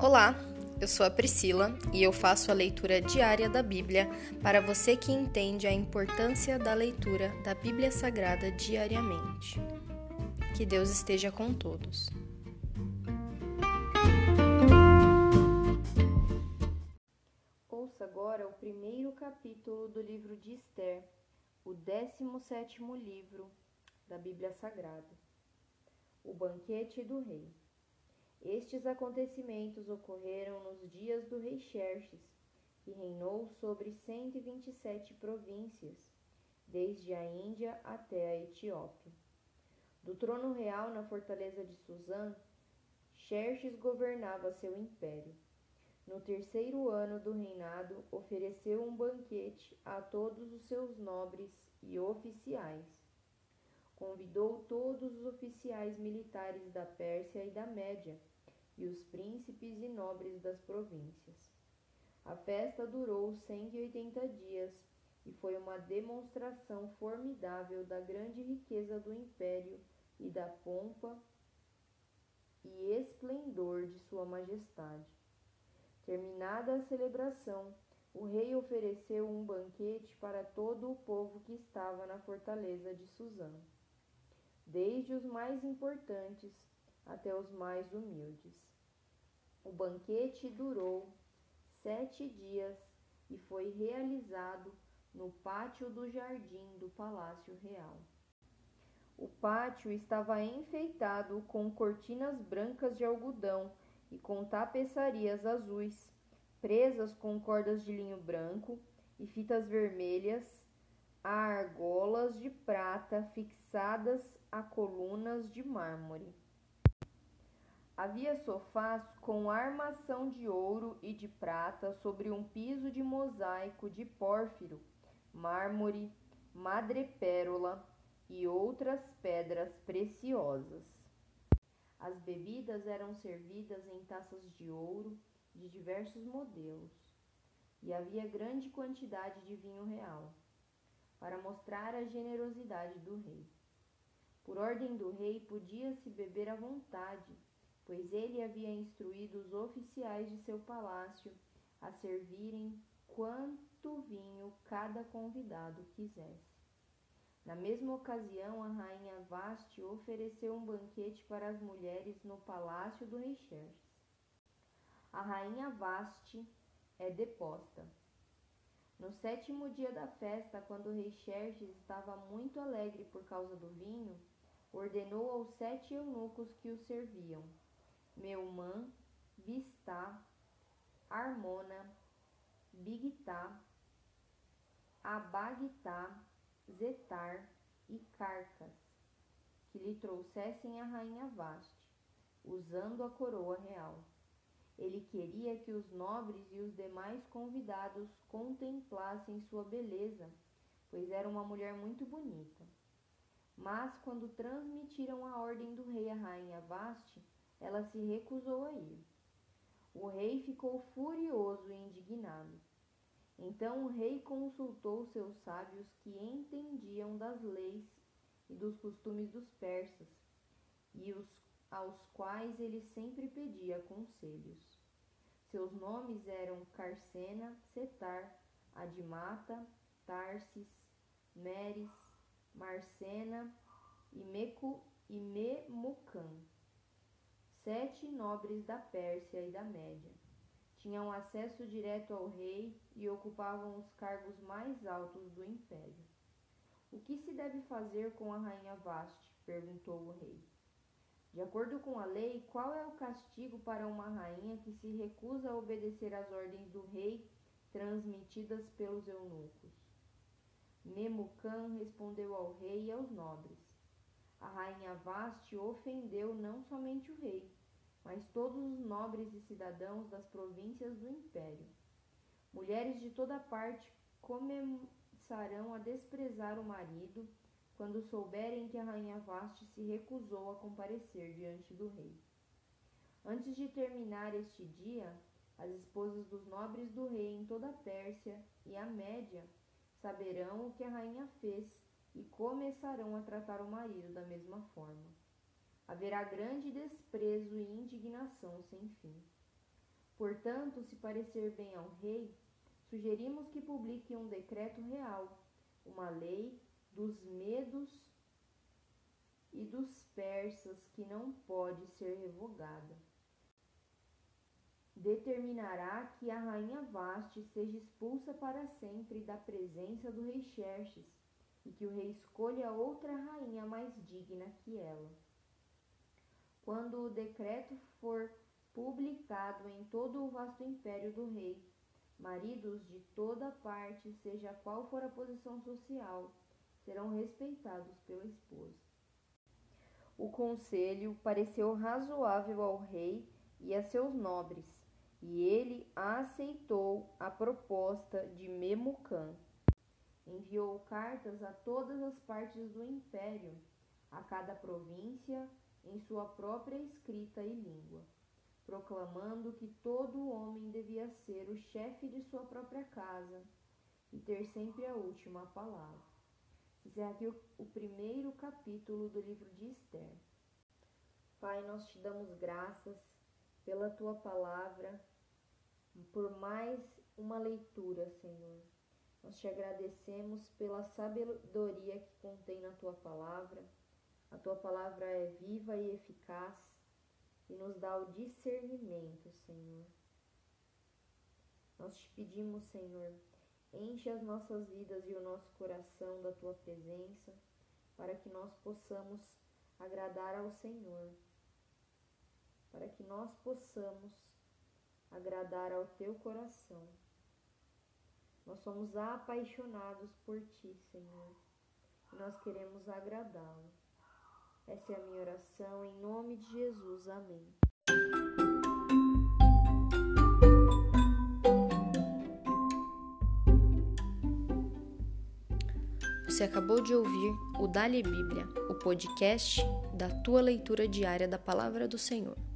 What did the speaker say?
Olá, eu sou a Priscila e eu faço a leitura diária da Bíblia para você que entende a importância da leitura da Bíblia Sagrada diariamente. Que Deus esteja com todos. Ouça agora o primeiro capítulo do livro de Esther, o 17 livro da Bíblia Sagrada. O banquete do rei. Estes acontecimentos ocorreram nos dias do rei Xerxes, que reinou sobre 127 províncias, desde a Índia até a Etiópia. Do trono real na fortaleza de Suzã, Xerxes governava seu império. No terceiro ano do reinado, ofereceu um banquete a todos os seus nobres e oficiais. Convidou todos os oficiais militares da Pérsia e da Média e os príncipes e nobres das províncias. A festa durou 180 dias e foi uma demonstração formidável da grande riqueza do império e da pompa e esplendor de Sua Majestade. Terminada a celebração, o rei ofereceu um banquete para todo o povo que estava na fortaleza de Suzã, desde os mais importantes até os mais humildes. O banquete durou sete dias e foi realizado no pátio do jardim do Palácio Real. O pátio estava enfeitado com cortinas brancas de algodão e com tapeçarias azuis, presas com cordas de linho branco e fitas vermelhas, a argolas de prata fixadas a colunas de mármore. Havia sofás com armação de ouro e de prata sobre um piso de mosaico de pórfiro, mármore, madrepérola e outras pedras preciosas. As bebidas eram servidas em taças de ouro de diversos modelos, e havia grande quantidade de vinho real, para mostrar a generosidade do rei. Por ordem do rei, podia-se beber à vontade pois ele havia instruído os oficiais de seu palácio a servirem quanto vinho cada convidado quisesse. Na mesma ocasião, a rainha Vaste ofereceu um banquete para as mulheres no palácio do rei Xerxes. A rainha Vaste é deposta. No sétimo dia da festa, quando o rei Xerxes estava muito alegre por causa do vinho, ordenou aos sete eunucos que o serviam Meumã, Bistá, Armona, Bigtá, Abagtá, Zetar e Carcas, que lhe trouxessem a rainha Vaste, usando a coroa real. Ele queria que os nobres e os demais convidados contemplassem sua beleza, pois era uma mulher muito bonita. Mas quando transmitiram a ordem do rei à rainha Vaste, ela se recusou a ir. O rei ficou furioso e indignado. Então o rei consultou seus sábios que entendiam das leis e dos costumes dos persas, e os, aos quais ele sempre pedia conselhos. Seus nomes eram Carcena, Setar, Adimata, Tarsis, Meres, Marcena e, Mecu, e Memucan sete nobres da Pérsia e da Média. Tinham acesso direto ao rei e ocupavam os cargos mais altos do império. O que se deve fazer com a rainha Vaste? perguntou o rei. De acordo com a lei, qual é o castigo para uma rainha que se recusa a obedecer às ordens do rei transmitidas pelos eunucos? Memucan respondeu ao rei e aos nobres. A rainha Vaste ofendeu não somente o rei, mas todos os nobres e cidadãos das províncias do império. Mulheres de toda parte começarão a desprezar o marido quando souberem que a rainha Vaste se recusou a comparecer diante do rei. Antes de terminar este dia, as esposas dos nobres do rei em toda a Pérsia e a Média saberão o que a rainha fez e começarão a tratar o marido da mesma forma haverá grande desprezo e indignação sem fim. Portanto, se parecer bem ao rei, sugerimos que publique um decreto real, uma lei dos medos e dos persas que não pode ser revogada. Determinará que a rainha Vaste seja expulsa para sempre da presença do rei Xerxes e que o rei escolha outra rainha mais digna que ela. Quando o decreto for publicado em todo o vasto império do rei, maridos de toda parte, seja qual for a posição social, serão respeitados pela esposa. O conselho pareceu razoável ao rei e a seus nobres, e ele aceitou a proposta de Memucã. Enviou cartas a todas as partes do império, a cada província em sua própria escrita e língua, proclamando que todo homem devia ser o chefe de sua própria casa e ter sempre a última palavra. Encerra aqui o, o primeiro capítulo do livro de Esther. Pai, nós te damos graças pela tua palavra, por mais uma leitura, Senhor. Nós te agradecemos pela sabedoria que contém na tua palavra. A tua palavra é viva e eficaz e nos dá o discernimento, Senhor. Nós te pedimos, Senhor, enche as nossas vidas e o nosso coração da tua presença, para que nós possamos agradar ao Senhor, para que nós possamos agradar ao teu coração. Nós somos apaixonados por ti, Senhor, e nós queremos agradá-lo. Essa é a minha oração, em nome de Jesus. Amém. Você acabou de ouvir o Dali Bíblia, o podcast da tua leitura diária da palavra do Senhor.